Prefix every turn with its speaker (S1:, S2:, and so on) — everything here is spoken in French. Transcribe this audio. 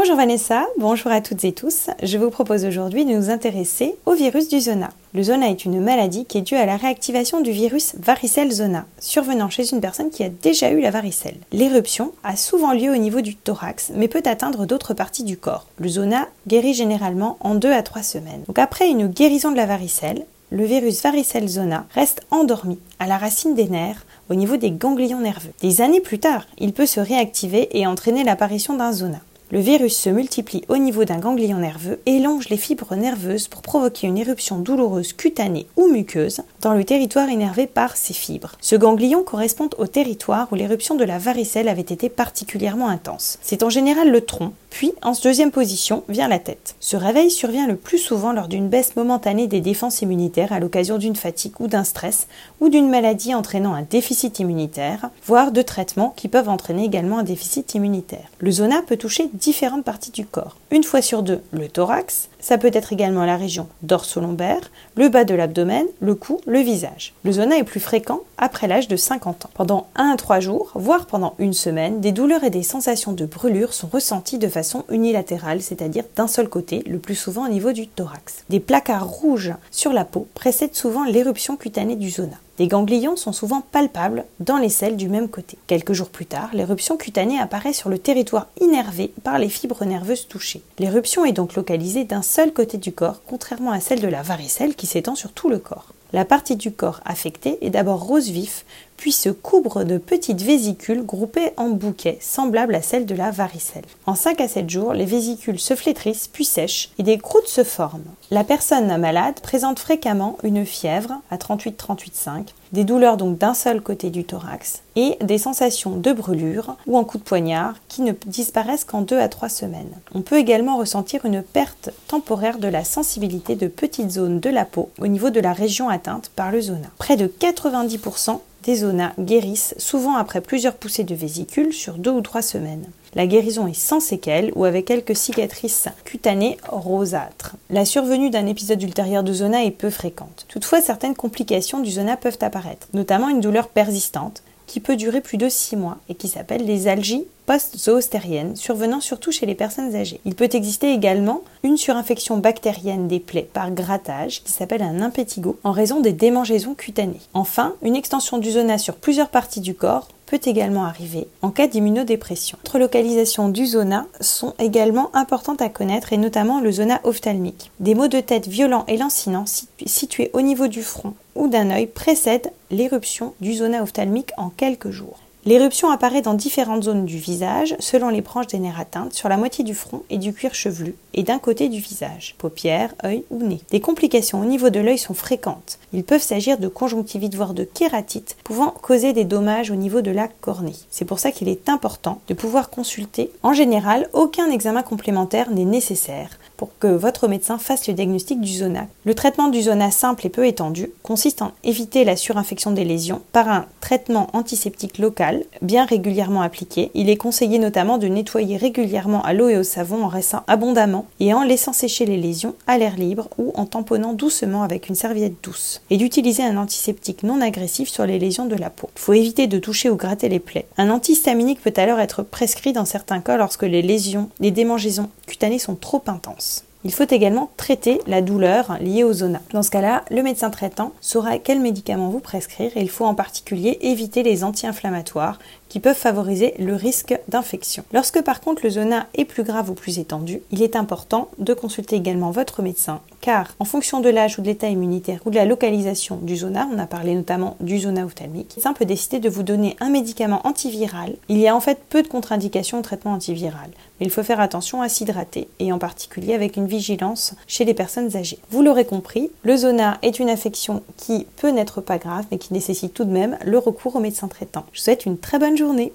S1: Bonjour Vanessa, bonjour à toutes et tous. Je vous propose aujourd'hui de nous intéresser au virus du zona. Le zona est une maladie qui est due à la réactivation du virus varicelle zona, survenant chez une personne qui a déjà eu la varicelle. L'éruption a souvent lieu au niveau du thorax, mais peut atteindre d'autres parties du corps. Le zona guérit généralement en 2 à 3 semaines. Donc après une guérison de la varicelle, le virus varicelle zona reste endormi à la racine des nerfs au niveau des ganglions nerveux. Des années plus tard, il peut se réactiver et entraîner l'apparition d'un zona. Le virus se multiplie au niveau d'un ganglion nerveux et longe les fibres nerveuses pour provoquer une éruption douloureuse cutanée ou muqueuse dans le territoire énervé par ces fibres. Ce ganglion correspond au territoire où l'éruption de la varicelle avait été particulièrement intense. C'est en général le tronc, puis en deuxième position vient la tête. Ce réveil survient le plus souvent lors d'une baisse momentanée des défenses immunitaires à l'occasion d'une fatigue ou d'un stress ou d'une maladie entraînant un déficit immunitaire, voire de traitements qui peuvent entraîner également un déficit immunitaire. Le zona peut toucher différentes parties du corps. Une fois sur deux, le thorax, ça peut être également la région dorso-lombaire, le bas de l'abdomen, le cou, le visage. Le zona est plus fréquent après l'âge de 50 ans. Pendant 1 à 3 jours, voire pendant une semaine, des douleurs et des sensations de brûlure sont ressenties de façon unilatérale, c'est-à-dire d'un seul côté, le plus souvent au niveau du thorax. Des placards rouges sur la peau précèdent souvent l'éruption cutanée du zona. Les ganglions sont souvent palpables dans les selles du même côté. Quelques jours plus tard, l'éruption cutanée apparaît sur le territoire innervé par les fibres nerveuses touchées. L'éruption est donc localisée d'un seul côté du corps, contrairement à celle de la varicelle qui s'étend sur tout le corps. La partie du corps affectée est d'abord rose vif, puis se couvre de petites vésicules groupées en bouquets, semblables à celles de la varicelle. En 5 à 7 jours, les vésicules se flétrissent puis sèchent et des croûtes se forment. La personne malade présente fréquemment une fièvre à 38-38,5, des douleurs donc d'un seul côté du thorax et des sensations de brûlure ou en coup de poignard qui ne disparaissent qu'en 2 à 3 semaines. On peut également ressentir une perte temporaire de la sensibilité de petites zones de la peau au niveau de la région atteinte par le zona. Près de 90% des zonas guérissent souvent après plusieurs poussées de vésicules sur deux ou trois semaines. La guérison est sans séquelles ou avec quelques cicatrices cutanées rosâtres. La survenue d'un épisode ultérieur de zona est peu fréquente. Toutefois, certaines complications du zona peuvent apparaître, notamment une douleur persistante qui peut durer plus de 6 mois et qui s'appelle les algies post-zoostériennes, survenant surtout chez les personnes âgées. Il peut exister également une surinfection bactérienne des plaies par grattage qui s'appelle un impétigo en raison des démangeaisons cutanées. Enfin, une extension du zona sur plusieurs parties du corps peut également arriver en cas d'immunodépression. D'autres localisations du zona sont également importantes à connaître et notamment le zona ophtalmique. Des maux de tête violents et lancinants situés au niveau du front ou d'un œil précèdent l'éruption du zona ophtalmique en quelques jours. L'éruption apparaît dans différentes zones du visage, selon les branches des nerfs atteintes, sur la moitié du front et du cuir chevelu, et d'un côté du visage, paupières, œil ou nez. Des complications au niveau de l'œil sont fréquentes. Il peuvent s'agir de conjonctivite, voire de kératite, pouvant causer des dommages au niveau de la cornée. C'est pour ça qu'il est important de pouvoir consulter. En général, aucun examen complémentaire n'est nécessaire pour que votre médecin fasse le diagnostic du zona. Le traitement du zona simple et peu étendu consiste en éviter la surinfection des lésions par un traitement antiseptique local bien régulièrement appliqué. Il est conseillé notamment de nettoyer régulièrement à l'eau et au savon en restant abondamment et en laissant sécher les lésions à l'air libre ou en tamponnant doucement avec une serviette douce et d'utiliser un antiseptique non agressif sur les lésions de la peau. Il faut éviter de toucher ou gratter les plaies. Un antihistaminique peut alors être prescrit dans certains cas lorsque les lésions, les démangeaisons cutanées sont trop intenses. Il faut également traiter la douleur liée au zona. Dans ce cas-là, le médecin traitant saura quel médicament vous prescrire et il faut en particulier éviter les anti-inflammatoires qui peuvent favoriser le risque d'infection. Lorsque par contre le zona est plus grave ou plus étendu, il est important de consulter également votre médecin car en fonction de l'âge ou de l'état immunitaire ou de la localisation du zona, on a parlé notamment du zona ophtalmique, le médecin peut décider de vous donner un médicament antiviral. Il y a en fait peu de contre-indications au traitement antiviral, mais il faut faire attention à s'hydrater et en particulier avec une vigilance chez les personnes âgées. Vous l'aurez compris, le zona est une affection qui peut n'être pas grave mais qui nécessite tout de même le recours au médecin traitant. Je vous souhaite une très bonne journée.